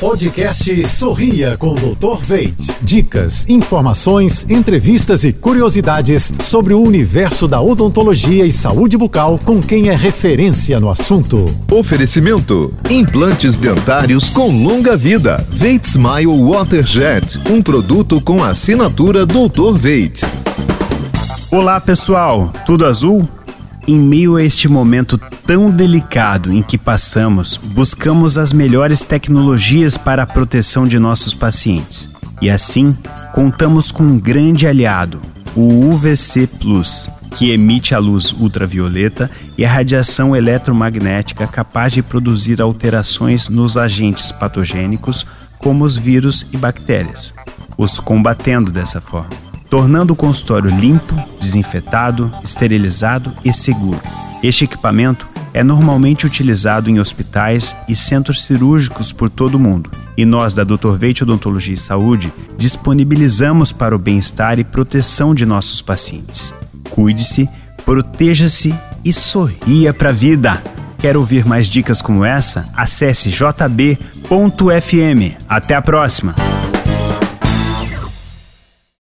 Podcast Sorria com o Dr. Veit. Dicas, informações, entrevistas e curiosidades sobre o universo da odontologia e saúde bucal com quem é referência no assunto. Oferecimento: implantes dentários com longa vida. Veit Smile Waterjet, um produto com assinatura Dr. Veit. Olá, pessoal. Tudo azul? Em meio a este momento tão delicado em que passamos, buscamos as melhores tecnologias para a proteção de nossos pacientes. E assim, contamos com um grande aliado, o UVC Plus, que emite a luz ultravioleta e a radiação eletromagnética capaz de produzir alterações nos agentes patogênicos, como os vírus e bactérias, os combatendo dessa forma tornando o consultório limpo, desinfetado, esterilizado e seguro. Este equipamento é normalmente utilizado em hospitais e centros cirúrgicos por todo o mundo. E nós, da Dr. Veite Odontologia e Saúde, disponibilizamos para o bem-estar e proteção de nossos pacientes. Cuide-se, proteja-se e sorria para a vida. Quer ouvir mais dicas como essa? Acesse jb.fm. Até a próxima!